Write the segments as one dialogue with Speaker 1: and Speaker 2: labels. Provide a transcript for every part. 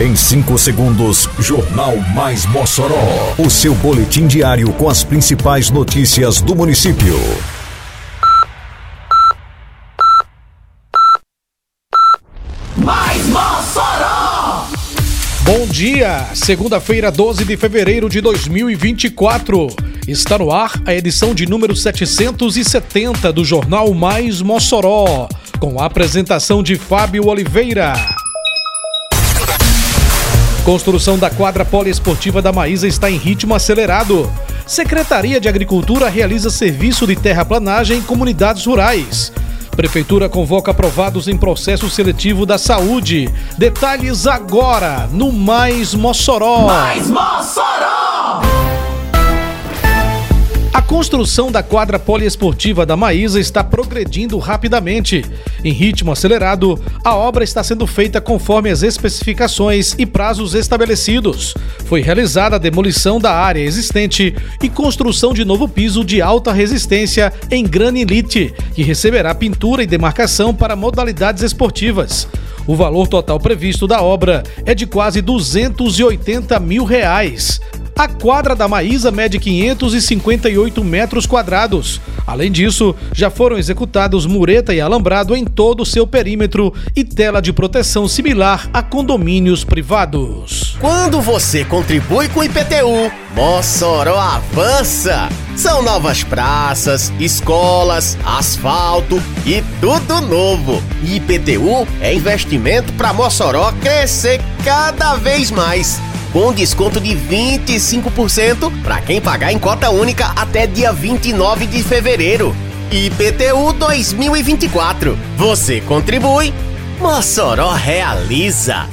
Speaker 1: Em 5 segundos, Jornal Mais Mossoró. O seu boletim diário com as principais notícias do município.
Speaker 2: Mais Mossoró!
Speaker 3: Bom dia, segunda-feira, 12 de fevereiro de 2024. Está no ar a edição de número 770 do Jornal Mais Mossoró, com a apresentação de Fábio Oliveira. Construção da quadra poliesportiva da Maísa está em ritmo acelerado. Secretaria de Agricultura realiza serviço de terraplanagem em comunidades rurais. Prefeitura convoca aprovados em processo seletivo da saúde. Detalhes agora no Mais Mossoró.
Speaker 2: Mais Mossoró!
Speaker 3: A construção da quadra poliesportiva da Maísa está progredindo rapidamente. Em ritmo acelerado, a obra está sendo feita conforme as especificações e prazos estabelecidos. Foi realizada a demolição da área existente e construção de novo piso de alta resistência em granilite, que receberá pintura e demarcação para modalidades esportivas. O valor total previsto da obra é de quase 280 mil reais. A quadra da Maísa mede 558 metros quadrados. Além disso, já foram executados mureta e alambrado em todo o seu perímetro e tela de proteção similar a condomínios privados.
Speaker 4: Quando você contribui com o IPTU, Mossoró avança! São novas praças, escolas, asfalto e tudo novo. IPTU é investimento para Mossoró crescer cada vez mais com desconto de 25% para quem pagar em cota única até dia 29 de fevereiro. IPTU 2024. Você contribui, Mossoró realiza.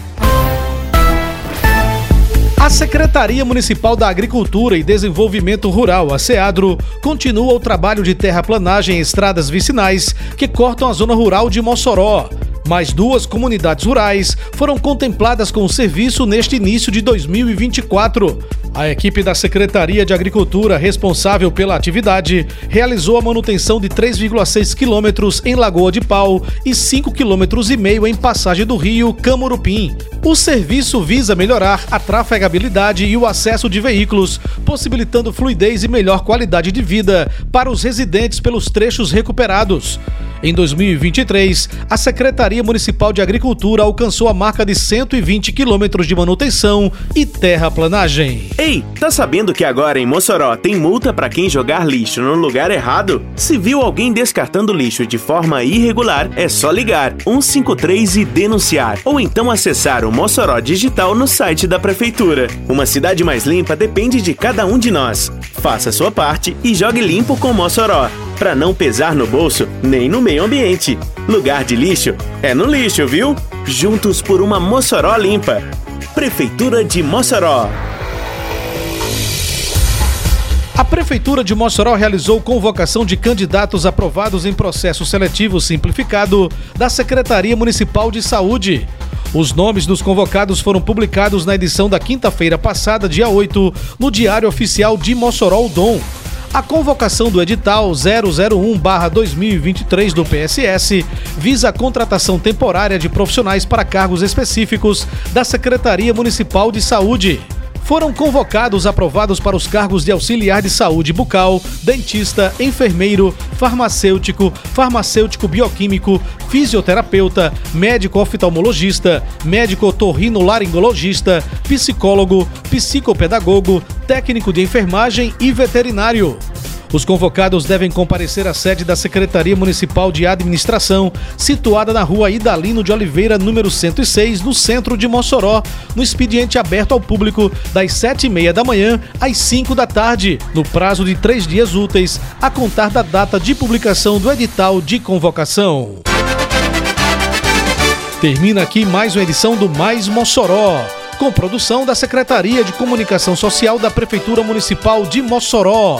Speaker 3: A Secretaria Municipal da Agricultura e Desenvolvimento Rural, a SEADRO, continua o trabalho de terraplanagem em estradas vicinais que cortam a zona rural de Mossoró. Mais duas comunidades rurais foram contempladas com o serviço neste início de 2024. A equipe da Secretaria de Agricultura, responsável pela atividade, realizou a manutenção de 3,6 quilômetros em Lagoa de Pau e 5,5 quilômetros em Passagem do Rio, Camurupim. O serviço visa melhorar a trafegabilidade e o acesso de veículos, possibilitando fluidez e melhor qualidade de vida para os residentes pelos trechos recuperados. Em 2023, a Secretaria Municipal de Agricultura alcançou a marca de 120 quilômetros de manutenção e terraplanagem.
Speaker 5: Ei, tá sabendo que agora em Mossoró tem multa para quem jogar lixo no lugar errado? Se viu alguém descartando lixo de forma irregular, é só ligar 153 e denunciar, ou então acessar o Mossoró Digital no site da prefeitura. Uma cidade mais limpa depende de cada um de nós. Faça sua parte e jogue limpo com Mossoró para não pesar no bolso nem no meio ambiente. Lugar de lixo é no lixo, viu? Juntos por uma Mossoró limpa. Prefeitura de Mossoró.
Speaker 3: A Prefeitura de Mossoró realizou convocação de candidatos aprovados em processo seletivo simplificado da Secretaria Municipal de Saúde. Os nomes dos convocados foram publicados na edição da quinta-feira passada, dia 8, no Diário Oficial de Mossoró Dom. A convocação do edital 001-2023 do PSS visa a contratação temporária de profissionais para cargos específicos da Secretaria Municipal de Saúde foram convocados aprovados para os cargos de auxiliar de saúde bucal, dentista, enfermeiro, farmacêutico, farmacêutico bioquímico, fisioterapeuta, médico oftalmologista, médico otorrinolaringologista, psicólogo, psicopedagogo, técnico de enfermagem e veterinário. Os convocados devem comparecer à sede da Secretaria Municipal de Administração, situada na rua Idalino de Oliveira, número 106, no centro de Mossoró, no expediente aberto ao público das 7h30 da manhã às 5 da tarde, no prazo de três dias úteis, a contar da data de publicação do edital de convocação. Termina aqui mais uma edição do Mais Mossoró com produção da Secretaria de Comunicação Social da Prefeitura Municipal de Mossoró.